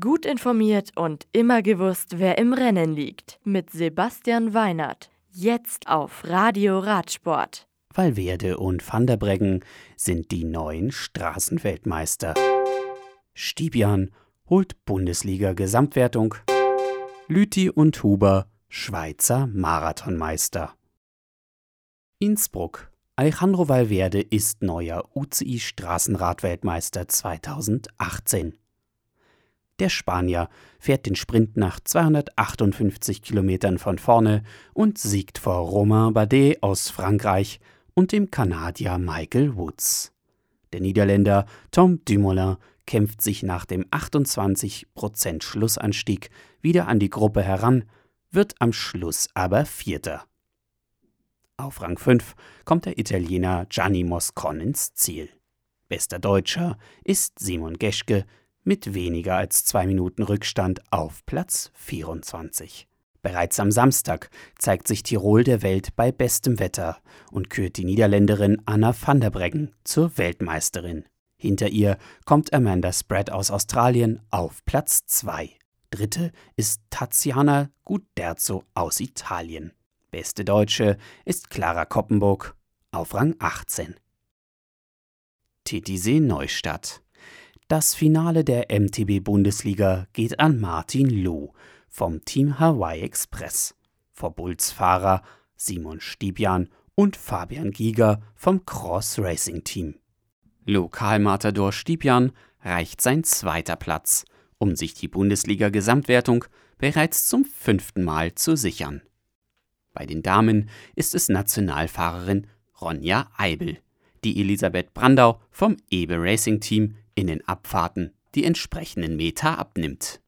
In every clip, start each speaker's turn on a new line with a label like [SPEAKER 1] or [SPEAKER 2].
[SPEAKER 1] Gut informiert und immer gewusst, wer im Rennen liegt. Mit Sebastian Weinert. Jetzt auf Radio Radsport.
[SPEAKER 2] Valverde und Van der Breggen sind die neuen Straßenweltmeister. Stibian holt Bundesliga-Gesamtwertung. Lüthi und Huber Schweizer Marathonmeister. Innsbruck. Alejandro Valverde ist neuer UCI Straßenradweltmeister 2018. Der Spanier fährt den Sprint nach 258 Kilometern von vorne und siegt vor Romain Bardet aus Frankreich und dem Kanadier Michael Woods. Der Niederländer Tom Dumoulin kämpft sich nach dem 28% Schlussanstieg wieder an die Gruppe heran, wird am Schluss aber Vierter. Auf Rang 5 kommt der Italiener Gianni Moscon ins Ziel. Bester Deutscher ist Simon Geschke mit weniger als zwei Minuten Rückstand auf Platz 24. Bereits am Samstag zeigt sich Tirol der Welt bei bestem Wetter und kürt die Niederländerin Anna van der Breggen zur Weltmeisterin. Hinter ihr kommt Amanda Spread aus Australien auf Platz 2. Dritte ist Tiziana Guderzo aus Italien. Beste Deutsche ist Clara Koppenburg auf Rang 18. Titisee Neustadt das Finale der MTB-Bundesliga geht an Martin Loh vom Team Hawaii Express vor Bulls Fahrer Simon Stibian und Fabian Giger vom Cross Racing Team. Lokalmatador Stibian reicht sein zweiter Platz, um sich die Bundesliga-Gesamtwertung bereits zum fünften Mal zu sichern. Bei den Damen ist es Nationalfahrerin Ronja Eibel, die Elisabeth Brandau vom Ebe Racing Team in den Abfahrten die entsprechenden Meter abnimmt.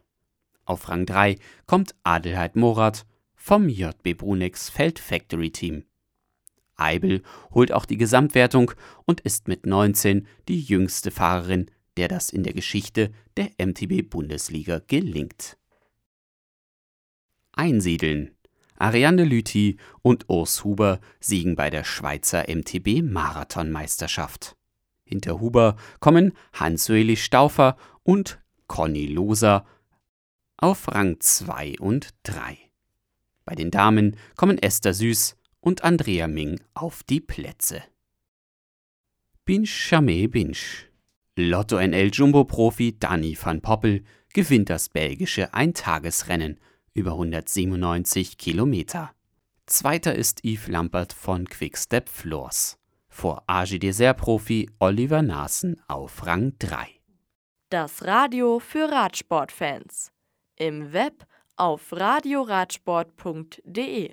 [SPEAKER 2] Auf Rang 3 kommt Adelheid Morat vom JB Brunex Feld Factory Team. Eibel holt auch die Gesamtwertung und ist mit 19 die jüngste Fahrerin, der das in der Geschichte der MTB Bundesliga gelingt. Einsiedeln. Ariane Lüthi und Urs Huber siegen bei der Schweizer MTB Marathonmeisterschaft. Hinter Huber kommen Hans-Ueli Stauffer und Conny Loser auf Rang 2 und 3. Bei den Damen kommen Esther Süß und Andrea Ming auf die Plätze. Binge Chamé Binge. Lotto NL Jumbo-Profi Danny van Poppel gewinnt das belgische Eintagesrennen über 197 Kilometer. Zweiter ist Yves Lampert von Quickstep Floors vor AG Dessert-Profi Oliver Naassen auf Rang 3.
[SPEAKER 1] Das Radio für Radsportfans. Im Web auf radioradsport.de